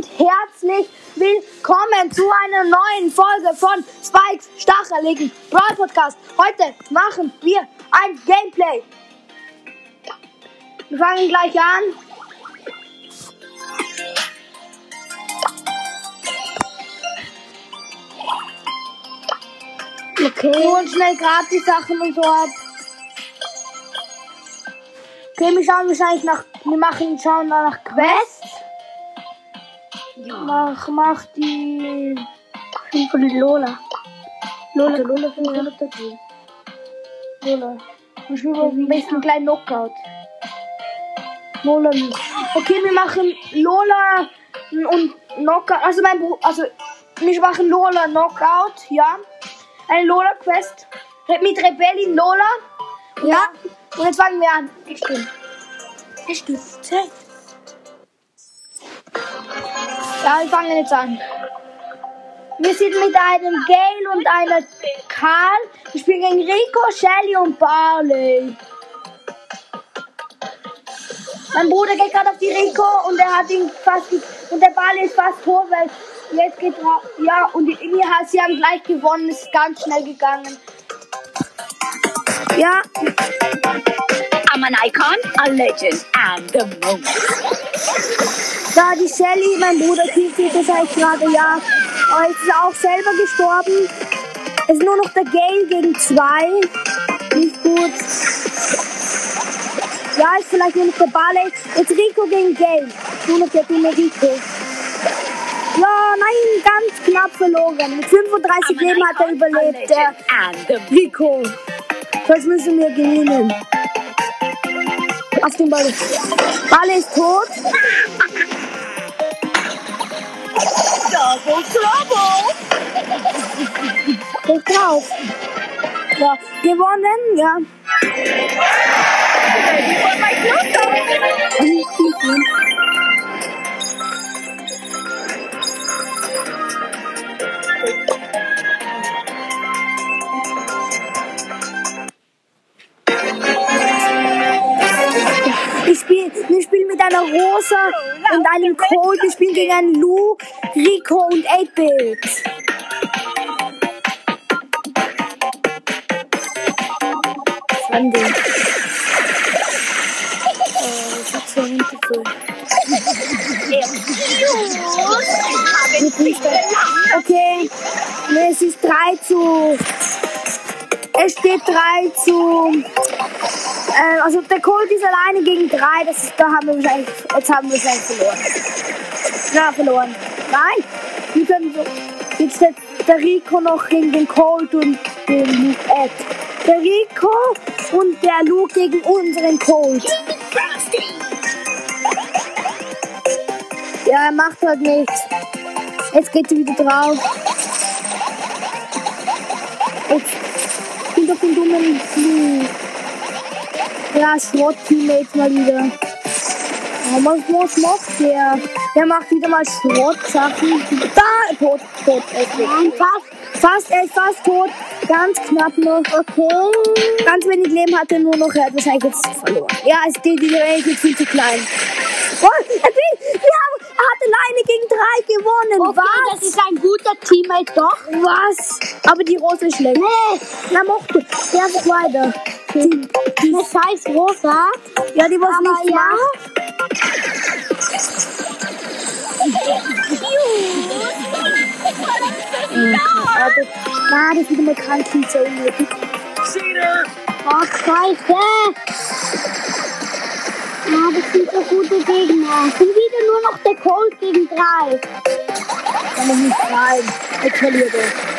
und herzlich willkommen zu einer neuen Folge von Spikes Stacheligen Brawl Podcast. Heute machen wir ein Gameplay. Wir fangen gleich an. Okay. Und schnell gratis Sachen und so ab. Okay, wir schauen wahrscheinlich nach. Wir machen, schauen nach Quest. Mach, mach die. Von Lola. Lola, also Lola finde ich auch gut. Lola. Wir spielen am besten einen kleinen Knockout. Lola nicht. Okay, wir machen Lola und Knockout. Also mein Bruder, also wir machen Lola Knockout, ja. Eine Lola Quest mit Rebellin Lola. Ja. Und jetzt fangen wir an. Ich bin. Du Zeit? Ja, wir fangen jetzt an. Wir sind mit einem Gale und einer Karl. Wir spielen gegen Rico, Shelly und Barley. Mein Bruder geht gerade auf die Rico und er hat ihn fast und der Barley ist fast tot, weil jetzt geht ja und irgendwie hat sie haben gleich gewonnen. Es ist ganz schnell gegangen. Ja. I'm an icon, a legend, and the moment. Da die Shelly, mein Bruder, sie das heißt gerade, ja. Aber jetzt ist er auch selber gestorben. Es ist nur noch der Gale gegen zwei. Nicht gut. Ja, ist vielleicht nur noch der Barley. Jetzt Rico gegen Gale. Nur noch der dumme Rico. Ja, nein, ganz knapp verloren. Mit 35 I'm an Leben hat er überlebt, der Rico. Das müssen wir gewinnen. Auf den Ball. Ball ist tot. double trouble. Geht drauf. Ja, gewonnen, ja. Ready for my close-up. Ich spiel, mit einer Rosa und einem Colt. Wir spielen gegen einen Lou, Rico und 8-Bit. Sandy. Oh, ich hab so nicht das. Okay, es ist 3 zu. Es steht 3 zu. Äh, also der Colt ist alleine gegen 3. Das ist, da haben wir wahrscheinlich. Jetzt haben wir wahrscheinlich verloren. Na, verloren. Nein! Wir können so. Jetzt der, der Rico noch gegen den Colt und den Ed. Der Rico und der Luke gegen unseren Colt. Ja, er macht halt nichts. Jetzt geht er wieder drauf. Jetzt bin doch den dummen Luke. Ja, Schrott-Teammates mal wieder. Oh, was, was macht der? Der macht wieder mal Schrottsachen. Da, tot, tot, ist weg. Fast, fast, er ist fast tot. Ganz knapp noch. Okay. Ganz wenig Leben hat er nur noch. Er hat wahrscheinlich jetzt verloren. Ja, es die, die Welt ist viel zu klein. Oh, er, wir haben, er hat alleine gegen drei gewonnen. Okay, Was? das ist ein guter Teammate, doch. Was? Aber die Rose ist schlecht. Nee, Na, mochte. Der einfach weiter. Die, die, eine scheiß Rosa. ja, die was Aber nichts ja. macht. Ja, das, na, das ist wieder mal krank, so unnötig. Oh, scheiße. Ja, das sind so gute Gegner. Sind wieder nur noch der Colt gegen drei. Kann doch nicht sein. Jetzt verliert er.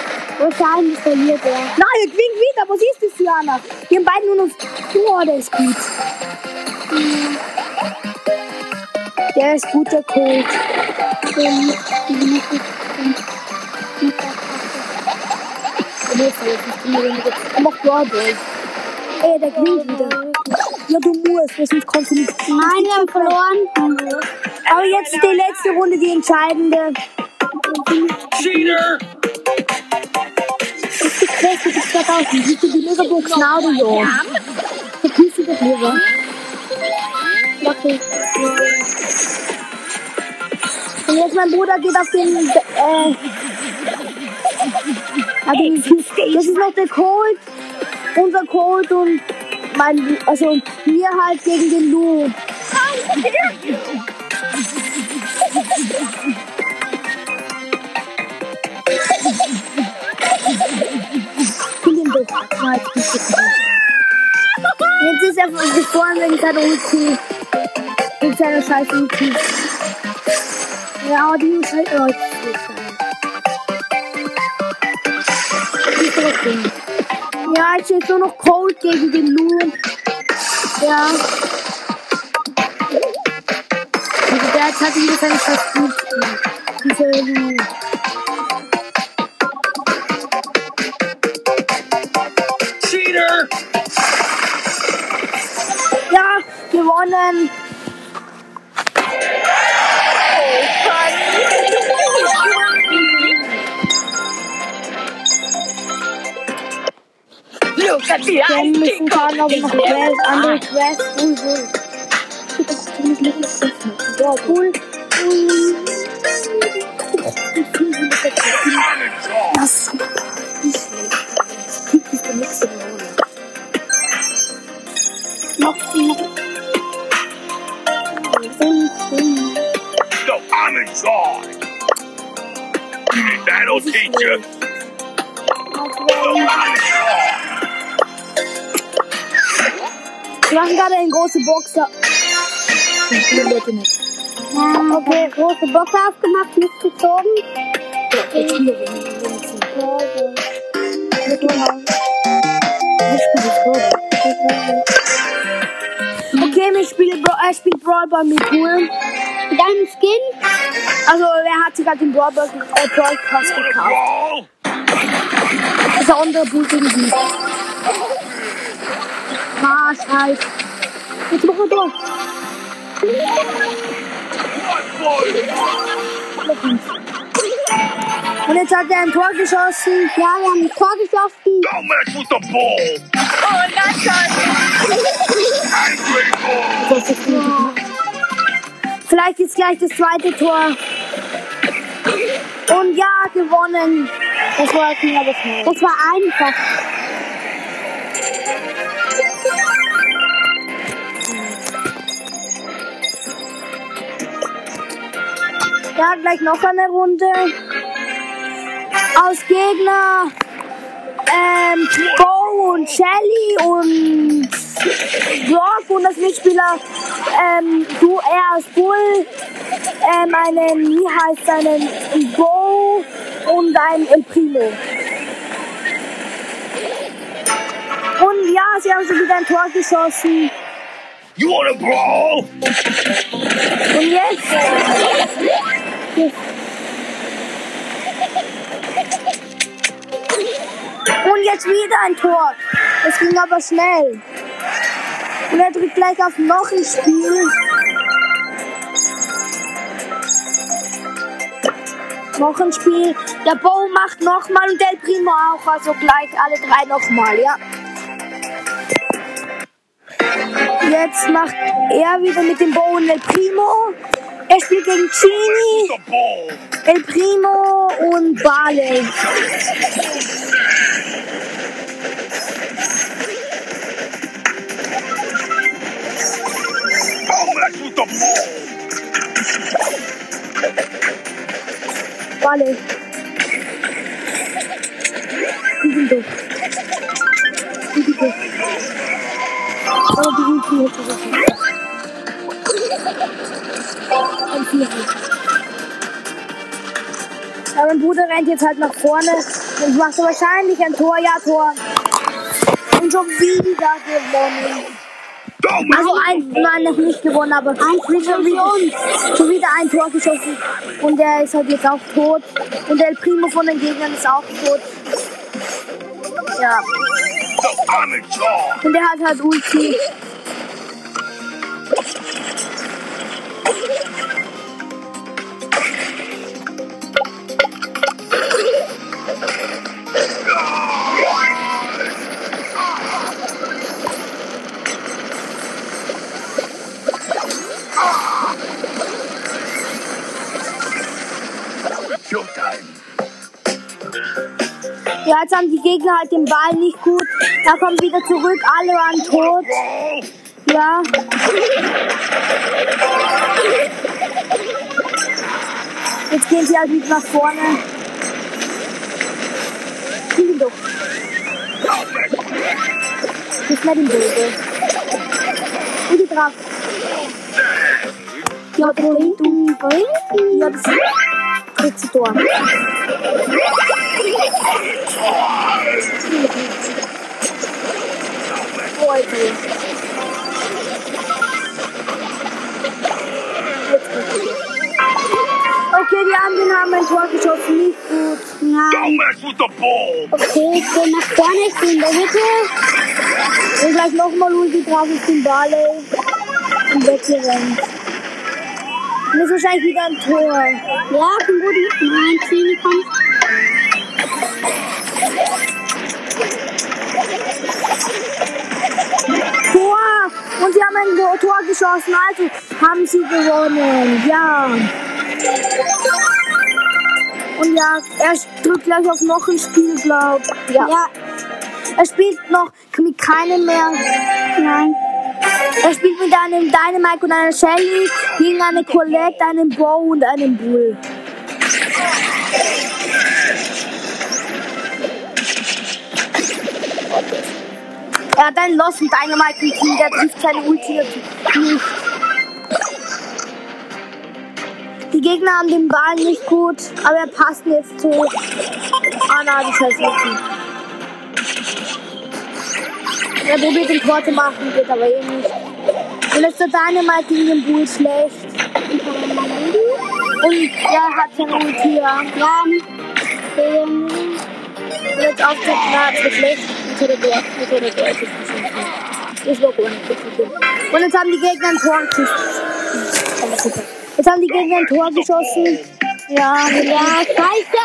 Wahrscheinlich verliert er. Nein, er gewinnt wieder. Was ist das für einer? Die haben beide nur noch... Oh, der ist gut. Der ist gut, der Colt. Ist unbedingt- Er macht Brawlball. Ey, der gewinnt wieder. Ja, du musst, weil sonst kannst du nicht. Nein, wir haben verloren. Aber jetzt die letzte Runde, die entscheidende. Cheater! Quest, die 2000. Siehst du die Megabox now, du Junge? Verpiss dich doch lieber. Okay. Und Jetzt mein Bruder geht auf den. Äh, ja, den das ist noch der Colt. Unser Colt und mein. Also wir halt gegen den Lu. Ist er gestorben wegen seiner Ulti. Wegen seiner scheiß Ulti. Ja, aber die ist halt Leute. Ja, jetzt steht nur noch Cold gegen den Lu. Ja. Also der hat halt wieder seine scheiß Ulti. Diese Lu. Müssen king fahren aber noch Quest, andere Quests. Cool, cool. Ja, cool. I'm in charge! Das ist nicht schlecht. Krieg ist der nächste Rolle. Noch noch. So I'm in charge! That'll teach you! So I'm in charge! Wir machen gerade eine große nicht. Okay, große Box aufgemacht, nichts gezogen. Jetzt spielen wir nicht. Okay, wir spielen Bra äh, spielt Brawl Ball mit Pool. Mit deinem Skin? Also, wer hat sich gerade den Brawl Ball äh, Brawl Pass gekauft? Das ist der andere Pool gegen sie. Scheiße. Jetzt machen wir durch. Und jetzt hat er ein Tor geschossen. Ja, wir haben ein Tor geschossen. Don't mess with the ball! Oh, that's Angry ball! Vielleicht ist gleich das zweite Tor. Und ja, gewonnen. Das war. Das war einfach. Ja, gleich noch eine Runde. Aus Gegner ähm, Bo und Shelly und Brock und das Mitspieler ähm, du, er aus Bull, ähm, einen, wie heißt einen Bo und ein El Primo. Und ja, sie haben schon wieder ein Tor geschossen. You wanna brawl? Und jetzt? Und jetzt wieder ein Tor. Das ging aber schnell. Und er drückt gleich auf noch ein Spiel. Noch ein Spiel. Der Bo macht nochmal und Del Primo auch. Also gleich alle drei nochmal, ja. Jetzt macht er wieder mit dem Bo und El Primo. Er spielt gegen ball! El Primo und Barley. Barley. Die sind durch. Die sind durch. Aber die sind hier zurück. Ein Vierer. Ja, mein Bruder rennt jetzt halt nach vorne und macht wahrscheinlich ein Tor, ja Tor. Und schon wieder gewonnen. Also ein, nein, noch nicht gewonnen, aber schon wieder, schon wieder ein Tor geschossen. Und der ist halt jetzt auch tot. Und der Primo von den Gegnern ist auch tot. Ja. So I'm in charge! Und der hat halt Ulti. Jetzt haben die Gegner halt den Ball nicht gut. Da kommt wieder zurück, alle waren tot. Ja. Jetzt gehen sie halt nicht nach vorne. Fliegen doch. Nicht mehr den Böse. Die drauf. Ja, bring du. Ja, das dritte Tor. Oh, Alter. Geht's. Okay, die anderen haben ein Tor geschossen, nicht gut. Nein. Okay, ich gehe nach vorne, ich bin in der Mitte. Und gleich nochmal Ulti drauf ist den Ball ey. und weggerannt. Und ist wahrscheinlich wieder ein Tor. Ja, bin gut. Nein, Zini kommt. Tor- Tor geschossen, also haben sie gewonnen. Ja. Und ja, er drückt gleich auf noch ein Spiel, glaub. Ja. Ja, Er spielt noch mit keinem mehr. nein. Er spielt mit einem Dynamite und einer Shelly gegen eine Colette, einen Bo und einen Bull. Er hat einen Lost und Dynamite im Team, der trifft seine Ulti nicht. Die Gegner haben den Ball nicht gut, aber er passt jetzt zu. Ah nein, die scheiß Ulti. Er probiert den Tor zu machen, geht aber eh nicht. Und jetzt der Dynamite gegen den Bull schlecht. Und er hat seine Ulti, ja. Ja, Und jetzt auf der Na, das wird schlecht. War war gut. Und jetzt haben die Gegner ein Tor geschossen. Jetzt haben die Gegner ein Tor geschossen. Ja, ja, scheiße.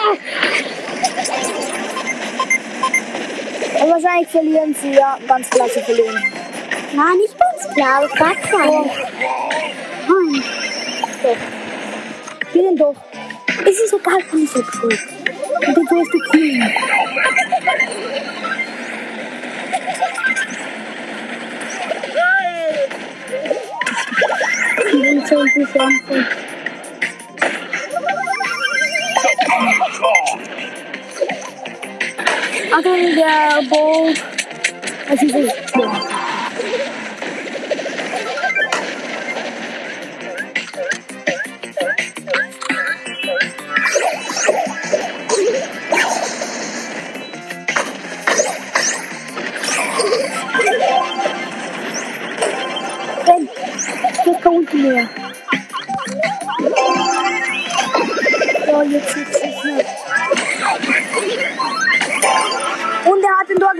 Und wahrscheinlich verlieren sie, ja. Ganz klar, sie verlieren. Nein, nicht ganz klar, aber sag mal. Nein. Doch. Geh denn doch. Es ist egal, komm ich jetzt gut. Und dann sollst du killen. Ich bin so beschäftigt. Ach, dann der Bo. Was ist das?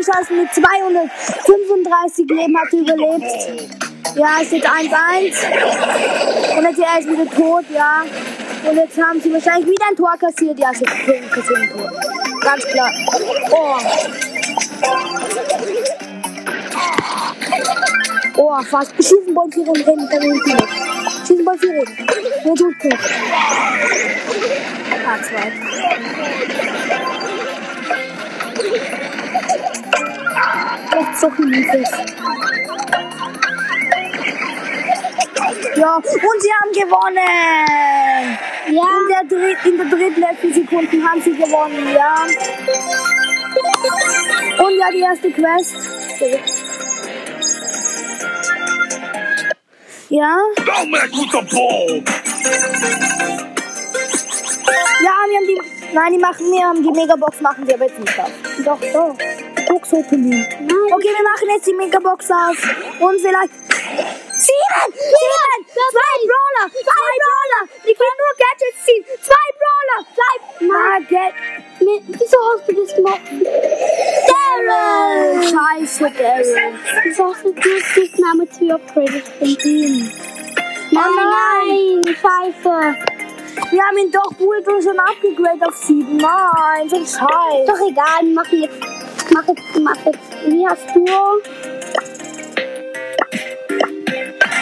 Geschossen mit 235 Leben, hat er überlebt. Ja, es steht 1-1. Und jetzt er ist wieder tot, ja. Und jetzt haben sie wahrscheinlich wieder ein Tor kassiert. Ja, sie kassieren ein Tor. Ganz klar. Oh. Oh, fast. Schießen Ball 4 und rennen dann hinten weg. Schießen Ball 4 rennen. Jetzt holt noch. Ah, zwei. Echt so viel Liebes. Ja, und sie haben gewonnen! Ja, In der, dritt, in der drittletzten Sekunde haben sie gewonnen, ja. Und ja, die erste Quest. Ja, ja, wir haben die. Nein, die machen, wir haben die Megabox, machen sie aber jetzt nicht auf. Doch, doch. Box Opening. Okay, wir machen jetzt die Megabox auf. Und vielleicht. Sieben! Sieben! Zwei Brawler! Zwei Brawler! Wir können nur Gadgets ziehen! Zwei Brawler! Zwei. Get. nee, wieso hast du das gemacht? Daryl! Scheiße, Daryl. Wieso hast du das Name zu upgraden? Team. Nein, nein, scheiße. Wir haben ihn doch Bulldog schon abgegradet auf sieben. Nein, so ein Scheiß. Doch egal, wir machen jetzt, mach jetzt, mach jetzt. Wie hast du?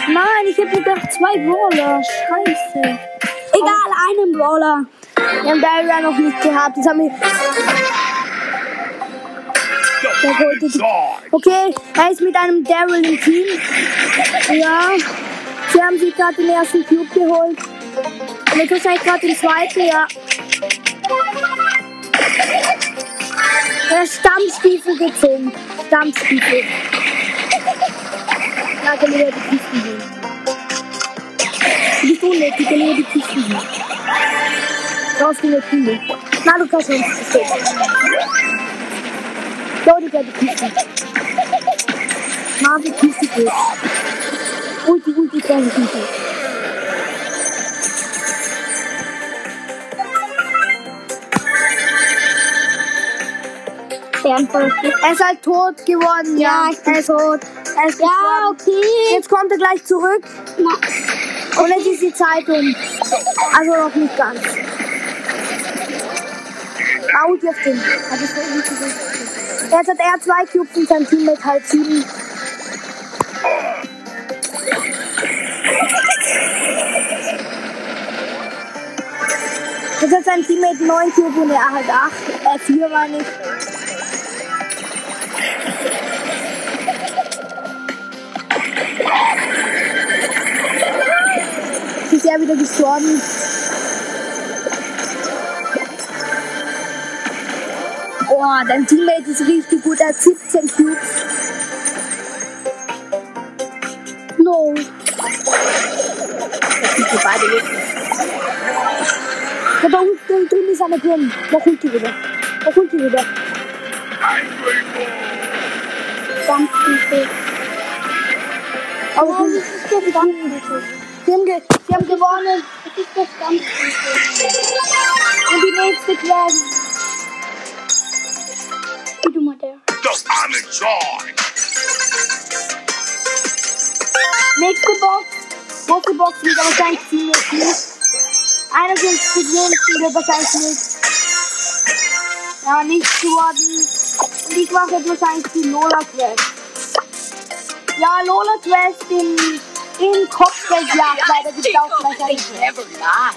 Nein, ich hätte gedacht zwei Brawler. Scheiße. Egal, einen Brawler. Wir haben Daryl noch nicht gehabt. Jetzt haben wir. Okay, er ist mit einem Daryl im Team. Ja. Sie haben sich gerade den ersten Cube geholt. Und jetzt wahrscheinlich gerade den zweiten, ja. Er hat Stammstiefel gezogen. Stammstiefel. Na, geh lieber die Kisten holen. Du bist unnötig, geh lieber die Kisten holen. Raus in der Kühe. Na, du kannst uns. So, die die Kisten. Marvel Kiste geht. Ulti, Ulti, kleine Kiste. Er ist halt tot geworden, ja. Ja, er ist tot. Er ist Ja, gestorben. okay. Jetzt kommt er gleich zurück Na, und jetzt ist die Zeit um. Also noch nicht ganz. Hat wohl nicht gesehen. Jetzt hat er zwei Cubes und sein Teammate halt sieben. Jetzt hat sein Teammate neun Cubes und er halt acht. Äh, vier war nicht. Ist er wieder gestorben? Oh, dein Teammate ist richtig gut. Er hat 17 Cubes. No. Das sind wir beide weg. Da unten drüben ist einer drin. Mach Ulti wieder. Mach Ulti wieder. Angry Ball. Stammstufe. Aber sie, das ist der Stammstufe. Sie, haben ge sie haben gewonnen. Das ist der Stammstufe. Und die nächste Quest. Wie du mal der. I'm in charge. Nächste Box. Große Box wieder wahrscheinlich ziemlich viel. 51 Münzen wird wahrscheinlich nichts. Ja, nichts geworden. Und ich mache jetzt wahrscheinlich die Lola Quest. Ja, Lola Quest in, in Kopfgeldjagd, weil da gibt es auch never lie.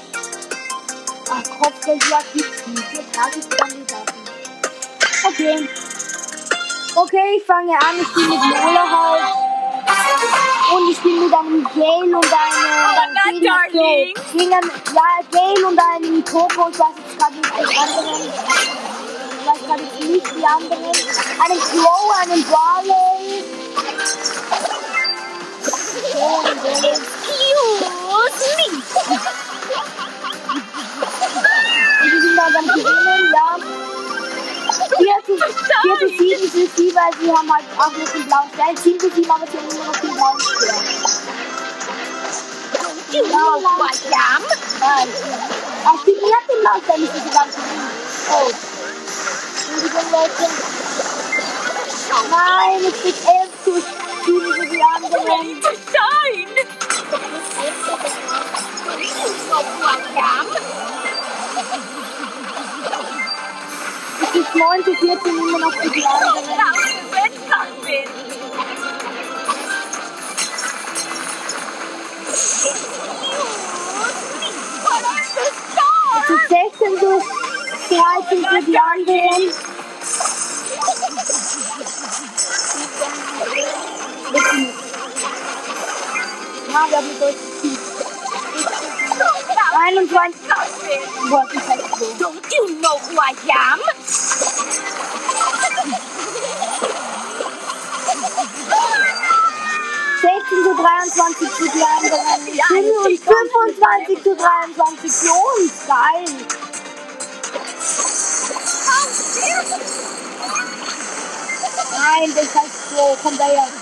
Ach, Kopfgeldjagd nicht. Vier Tageskandidaten. Okay. Okay, ich fange an. Ich spiele mit Lola halt. Und ich spiele mit einem Gale und einem darling. Gegen einen, ja, Gale und einem Coco. Ich weiß jetzt gerade nicht die anderen. Ich weiß gerade nicht die anderen. Einen Crow, einen Barley. Excuse me. Die sind dann am Gewinnen, ja. 4 zu, 4 zu 7 für sie, weil sie haben halt auch noch den blauen Stern. 7 zu 7, aber sie haben immer noch den blauen Stern. You know who I am. Nein. Ach, die mir hat den blauen Stern nicht so ganz. Oh. Entschuldigung, Leute. Nein, es steht 11 zu 7 für die anderen. To shine. You know who I am. Es ist 9 zu 14 immer noch die the Es ist 16 zu 13 für die anderen. Ja, wir haben Deutsch. 21. Carpet. Boah, das ist halt so. Don't you know who I am? zu 23 zu die anderen. 25 zu 23 für uns. Geil. Nein, das heißt so. Kommt daher. Sag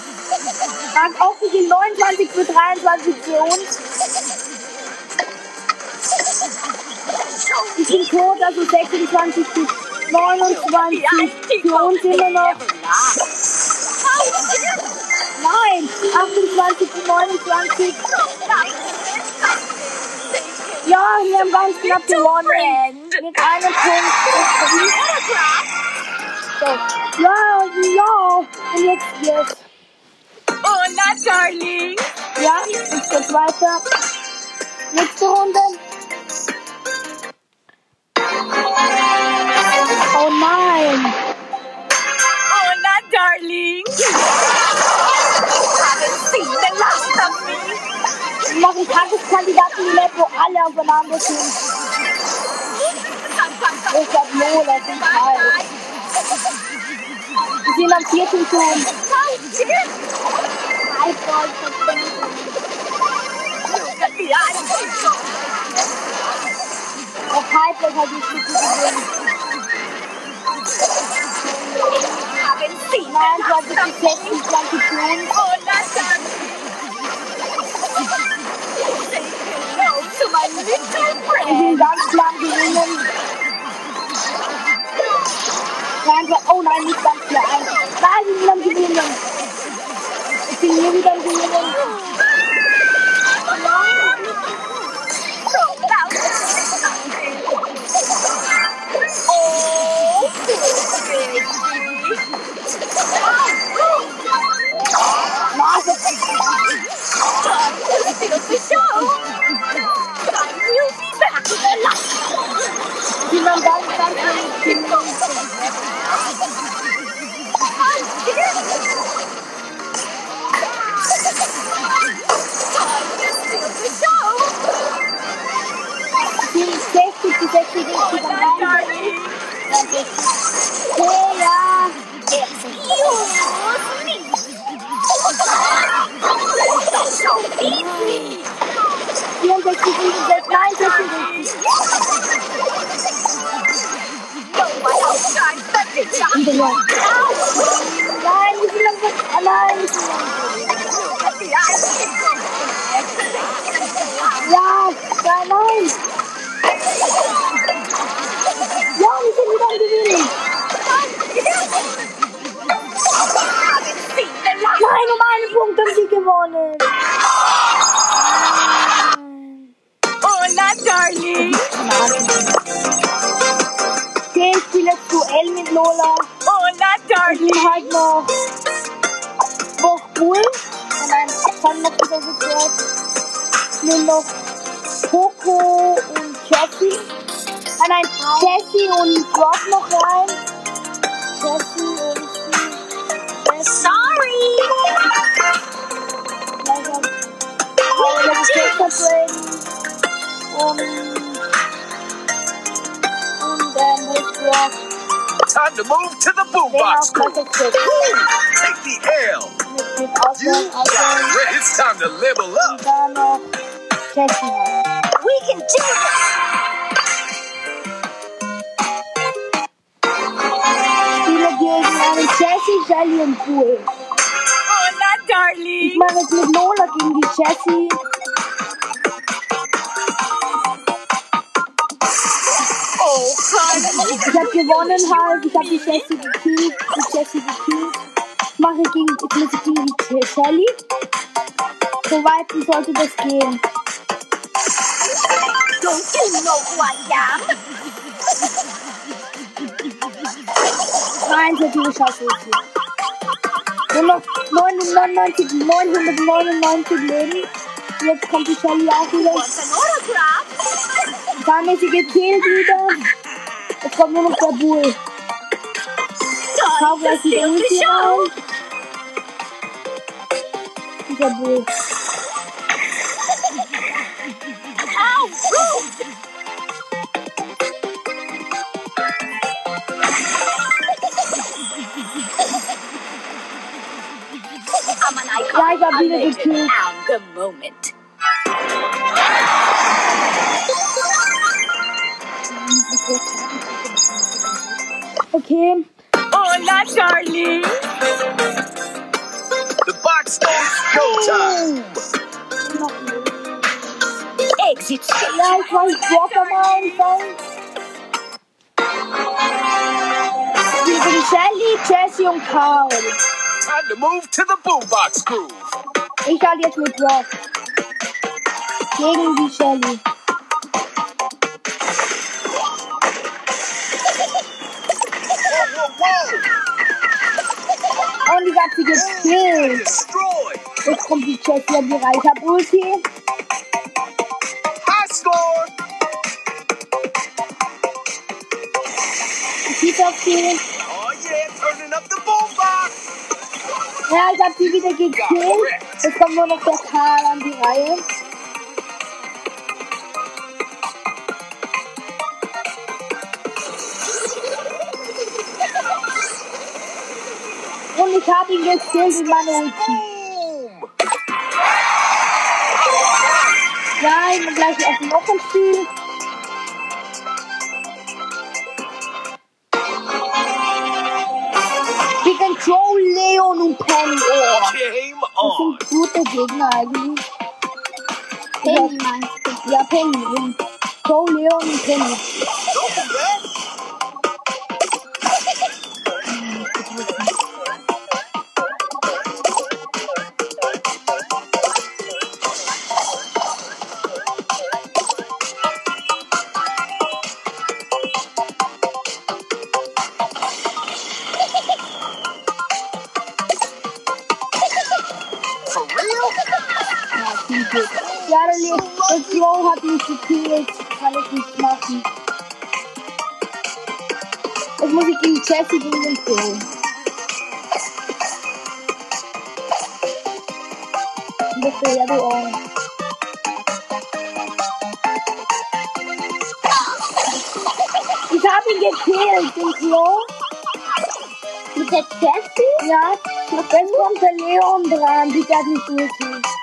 nicht die 29 für 23 für uns. Ich bin tot, also 26 zu 29 für uns immer noch. Nein, 28 zu 29. Ja, wir haben ganz knapp gewonnen. Mit einem Punkt. So. Ja, ja. Und jetzt jetzt. Hola, Darling. Ja, jetzt geht weiter. Nächste Runde. Oh nein. Hola, Darling. Noch ein einen Tageskandidaten-Map, wo alle aufeinander sind. Ich hab Lola, ich bin kalt. Wir sind am vierten Turm. Auf Piper hat die Stücke gewonnen. Nein, du hast die festen blanke Turm. Wir sind ganz lang gewinnen. Nein, so- oh nein, nicht ganz klar. Nein, wir sind am Gewinnen. Ich bin hier wieder am Gewinnen. Nase. Wir ich spiele jetzt Duell mit Lola. Hola, Ich darling. bin halt noch. Cool. Nein, ich kann noch wieder so gehört. Ich nehme noch Coco und Jessie. Ah nein, Jessie und Brock noch rein. Jessie und Jessie. Sorry. Leider. Aber das ist. Und. Time to move to the Den boombox auch crew. Texas Braden. Take the L. Mit, mit You Ausland, got Ausland. it. It's time to level up. Und dann noch Jessie rein. We can do this. spiele gegen einen Jessie, Shelly und Bull. Hola, Ich darling. mache jetzt mit Lola gegen die Jessie. Ich habe gewonnen halt. Ich habe die Jessie gekillt. Die Jessie gekillt. Ich mache gegen, ich muss gegen die Shelly. So weit sollte das gehen. Don't you know who I am? Nein, so viele Scheiße. Nur noch 999, 999 Leben. Jetzt kommt die Shelly auch wieder. Dann ist sie gekillt wieder. Jetzt kommt nur noch der Bull. Hau Time gleich to wieder steal Ulti the show. rein. Dieser Bull. How rude. I'm an icon, Ja, ich hab a wieder legend, gekillt. and the moment. Okay. Hola, darling. The box stone's go time. Noch nicht. Exit stage. Ja, ich weiß Brock am Anfang. Wir sind Shelly, Jessie und Carl. Time to move to the boombox crew. Ich halt jetzt mit Brock. Gegen die Shelly. Hab sie gekillt. Jetzt kommt die Jessie an die Reihe. Ich hab Ulti. High score. Ich schieß auf sie. Oh yeah, turning up the boombox. Ja, ich hab sie wieder gekillt. Jetzt kommt nur noch der Karl an die Reihe. Ich habe ihn gekillt in meiner Ulti. Bin gleich auf noch ein Spiel. Gegen Crow, Leon und Penny. Oh, das sind gute Gegner eigentlich. Penny meinst du? Ja, Penny. Ja, Le der Crow hat mich gekillt. Kann ich nicht machen. Jetzt muss ich gegen Jesse gegen den. Und das wäre du auch. Ich hab ihn gekillt, den Crow. Mit der Jessie? Ja, jetzt kommt der Leon dran. Bitte hat mich durchgehen.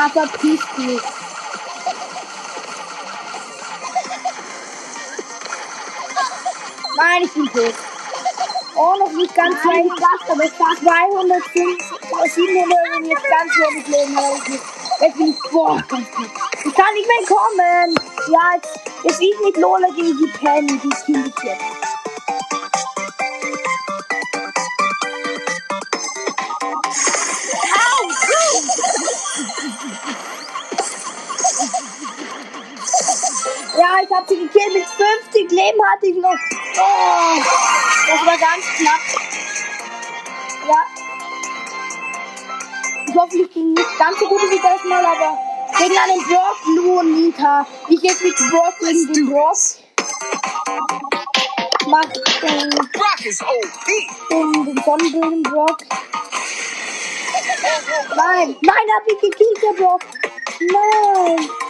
Ah, verpiss dich. Nein, ich bin tot. Oh, noch nicht ganz Nein, weit. aber es war 205, 700 und jetzt ganz wenig Leben. Ich. Jetzt bin ich, boah, ganz knapp. Ich kann nicht mehr kommen. Ja, jetzt, jetzt ist mit Lola gegen die Penny. Die ich jetzt. Hab sie gekillt. Mit 50 Leben hatte ich noch. Oh, das war ganz knapp. Ja. Ich hoffe, ich bin nicht ganz so gut wie das Mal, aber gegen einen Brock, und Nita. Ich jetzt mit Brock gegen den Brock. Mach den, den, den Sonnenbrillen Brock. Nein, nein, hab ich gekillt, der Brock. Nein.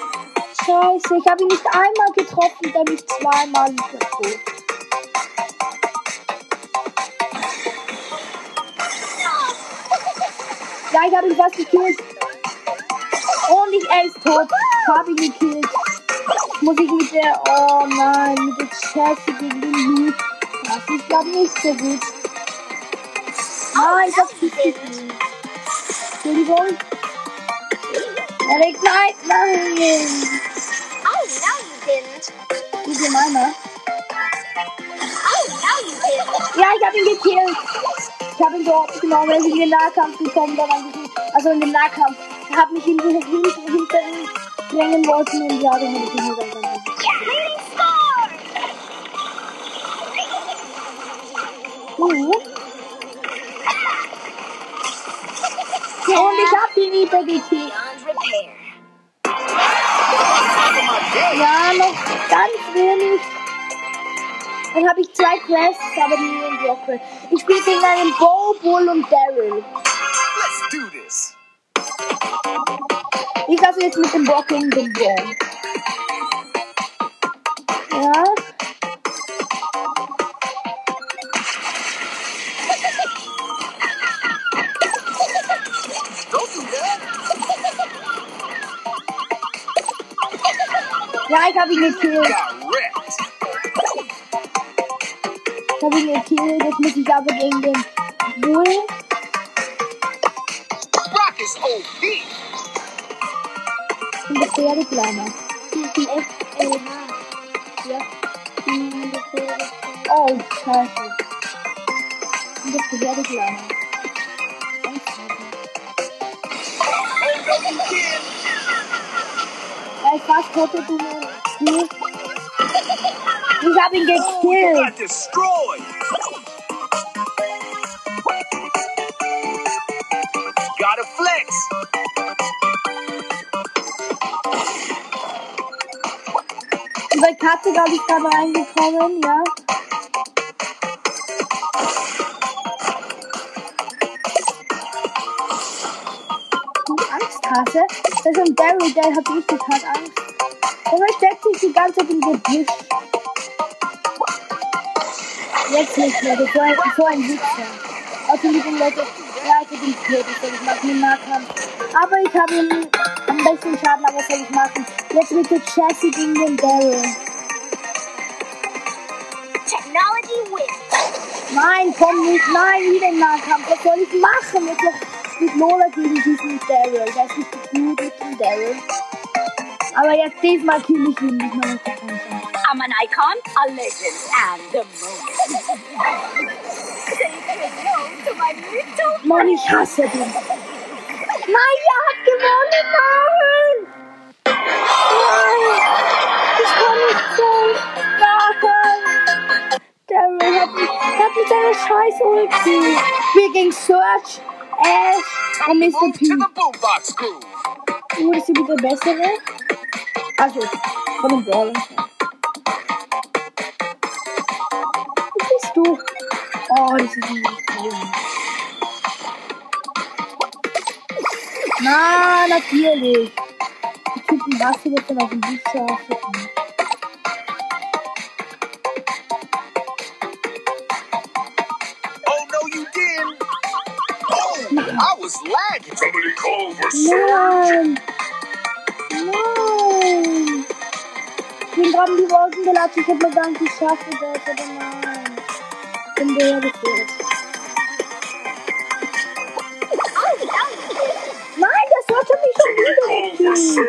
Scheiße, ich habe ihn nicht einmal getroffen, dann nicht zweimal tot. Ja, ich habe ihn fast gekillt. Und ich, er ist tot. Habe ihn gekillt. Muss ich mit der, oh nein, mit der Chelsea gegen den Lu. Das ist, glaube ich, nicht so gut. Nein, ich hab's gekillt. Entschuldigung. Erik, nein, nein. You didn't. Ja, ich habe ihn gekillt. Ich habe ihn dort genommen, er ist in den Nahkampf gekommen, dann diesen, also in den Nahkampf. Er hat mich in den hinter, hinter ihn drängen wollten und ja, dann habe ich ihn einfach Mhm. Und ich habe ihn wieder gekillt. Ja, noch ganz wenig. Dann habe ich zwei Quests, aber nie in Block Quest. Ich spiele gegen einen Bo, Bull und Daryl. Let's do this! Ich lasse jetzt mit dem Bock gegen den Bo. Ja. Ja, ich habe ihn gekillt. Ich habe ihn gekillt. Jetzt muss ich aber gegen den Bull. Brock is OP! Und der Pferdekleiner. Ja. Oh, scheiße. Und der Pferdekleiner. Ganz scheiße. Oh no, you kid! Er ist fast tot, du Bull. Ich habe ihn gekillt. Katze, glaube ich, gerade reingekommen, ja. Du Angsthase? Das ist ein Daryl, der hat richtig hart Angst. Der versteckt sich die ganze Zeit im Gebüsch. Jetzt nicht mehr, das war so ein Wichser. Also mit den Leuten, ja, also den Tod, das soll ich machen im Nahkampf. Aber ich habe ihm ein bisschen Schaden, aber was soll ich machen? Jetzt mit der Jessie gegen den Daryl. Nein, komm nicht. Nein, wieder im Nahkampf. Was soll ich machen? Jetzt noch mit Lola gegen diesen Daryl. Der ist nicht so gut mit dem Daryl. Aber jetzt diesmal kill ich ihn nicht mehr mit der Kampf. I'm an icon, a legend, and the moment. Say hello to my little Mann, ich hasse den. Nein, er hat gewonnen. Nein. Nein. Ich kann nicht sein. Nein. Hat, mich- hat mit seiner scheiß Ulti. Wir gegen Search, Ash und Mr. P. the boombox groove. Oh, das ist wieder der bessere. Also, von den Brawlern. Wo bist du? Oh, das ist ein Problem. Na, natürlich. Die Typen Wasser wird dann auf den Bücher I was lagging. Somebody call for Nein! Nein! Ich bin gerade in die Wolken gelatscht. Ich hab mir gar nicht geschafft, das, aber nein. Ich bin hergeführt. Nein, das sollte mich schon wieder gekillt.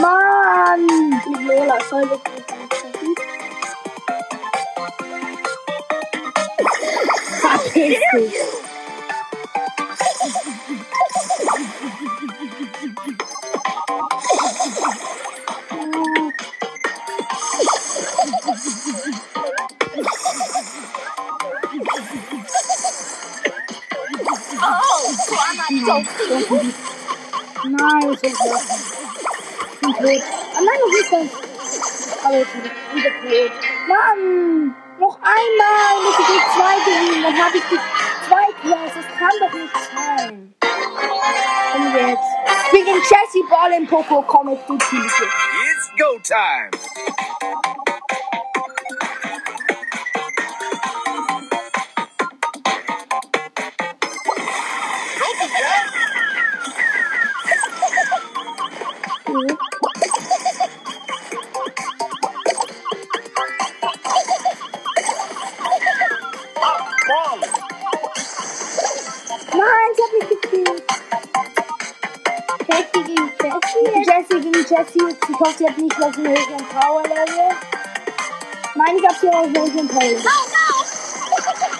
Mann! Die Lola soll das nicht schaffen. Verpiss dich! Oh, Don't Nein, ich bin tot. Ich bin tot. Ah, nein, noch nicht ganz. Aber jetzt bin ich wieder tot. Mann! Noch einmal muss ich die zwei gewinnen. Dann habe ich die zwei Quests. Das kann doch nicht sein. Und jetzt. Gegen Jessie Ball im Poco Comic, du. It's go time. Ich hoffe, hat nicht was im höheren Power-Level. Nein, ich hab sie auf höheren Power-Level.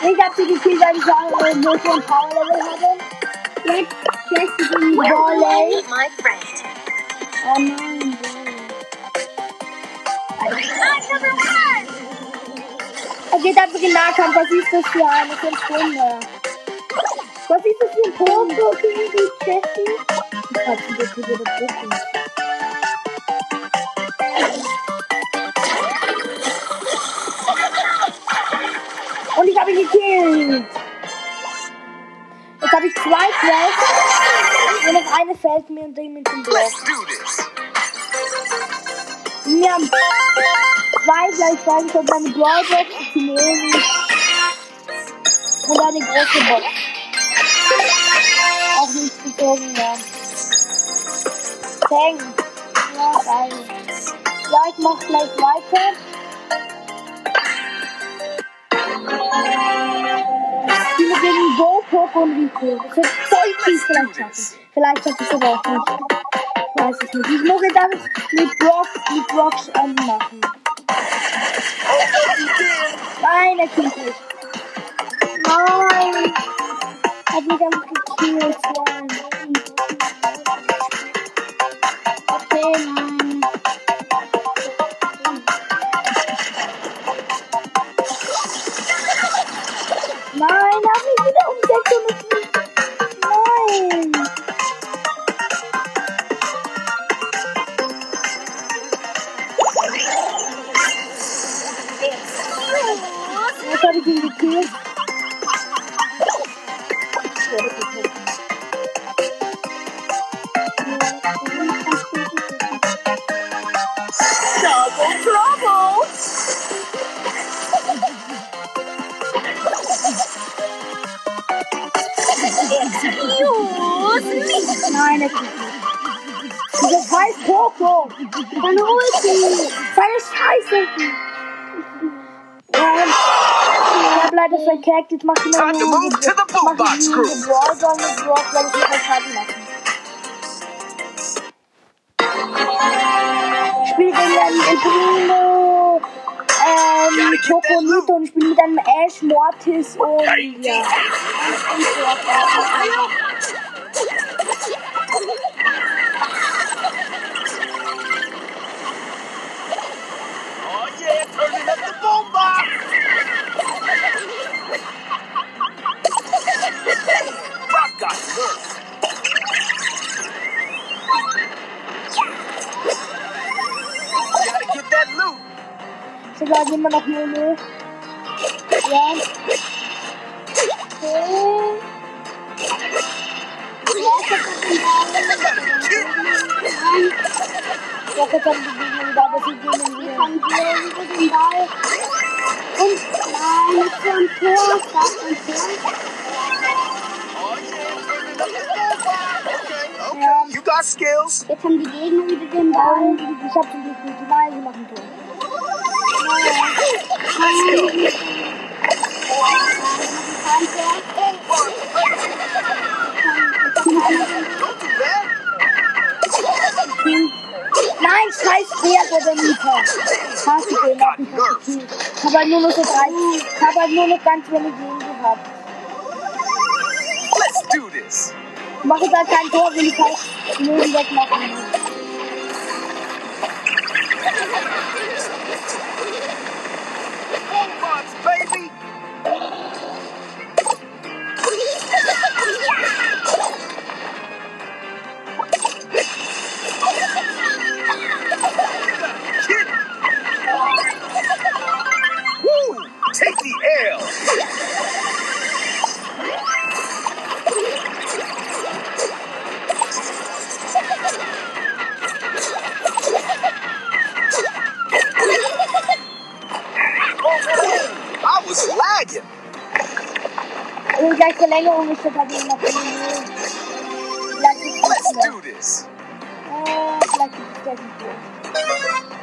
Ich hab sie gekillt, weil ich auch einen höheren Power-Level hatte. Jetzt Jessie gegen Volley. my friend. Oh nein! Er geht einfach in Nahkampf. Was ist das für eine Stunde? Was ist das für ein Poco gegen die Jessie? Ich hab sie gekillt, oder Poco. Und ich habe ihn gekillt. Jetzt habe ich zwei Quests. Nur noch eine fällt mir und dem mit dem Block. Wir haben zwei gleichzeitig und eine Brawlbox, die Chimären und eine große Box. Auch nicht gezogen werden. Dang. Ja, geil. Ja, ich mach gleich weiter. Spiele gegen Bo, Poco und Rico. Das wird vielleicht schaffen. Vielleicht schaffe ich es aber auch nicht. Ich weiß es nicht. Ich muss jetzt mit Brock, mit Brock ähm, machen. Nein, er killt mich. Nein. Hat mich einfach gekillt. Nein. Connected. Dieser scheiß Poco. Holt sie. Seine Scheiße. Ja, ich hab leider verkackt. Jetzt mach ich mal to the mach ich eine Brawl mit Brock, weil ich nicht Schaden machen. Ich spiele gegen einen Primo, ähm, Choconito und ich spiele mit einem Ash, Mortis und ja. Oh Sogar immer noch Jolo. Ja. Okay. Ja, jetzt haben die Gegner wieder, aber sie gehen in Dann hier über den Ball. Und nein, nicht so ein Tor. Fast ein Tor. Oh yeah, turning up the boombox. Okay, okay. Ja. You got skills. Jetzt haben die Gegner wieder den Ball. Ähm, ich hab zum Glück nicht. Nein, sie Nein, scheiß Pferd oder Mieter. Hasse den, hab ich. Ich hab halt nur noch so drei, ich hab halt nur noch ganz wenig Leben gehabt. Let's do this. Ich mache jetzt halt kein Tor, will ich halt Leben wegmachen. Eben noch in den Vielleicht ist Let's es do this. Äh, vielleicht ist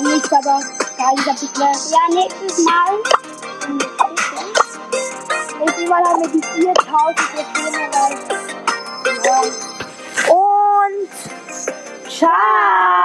Halt nichts, aber ja, ich Quest. Ja, nächstes Mal. Nächstes Mal haben wir die 4000 Trophäen erreicht. Und ciao.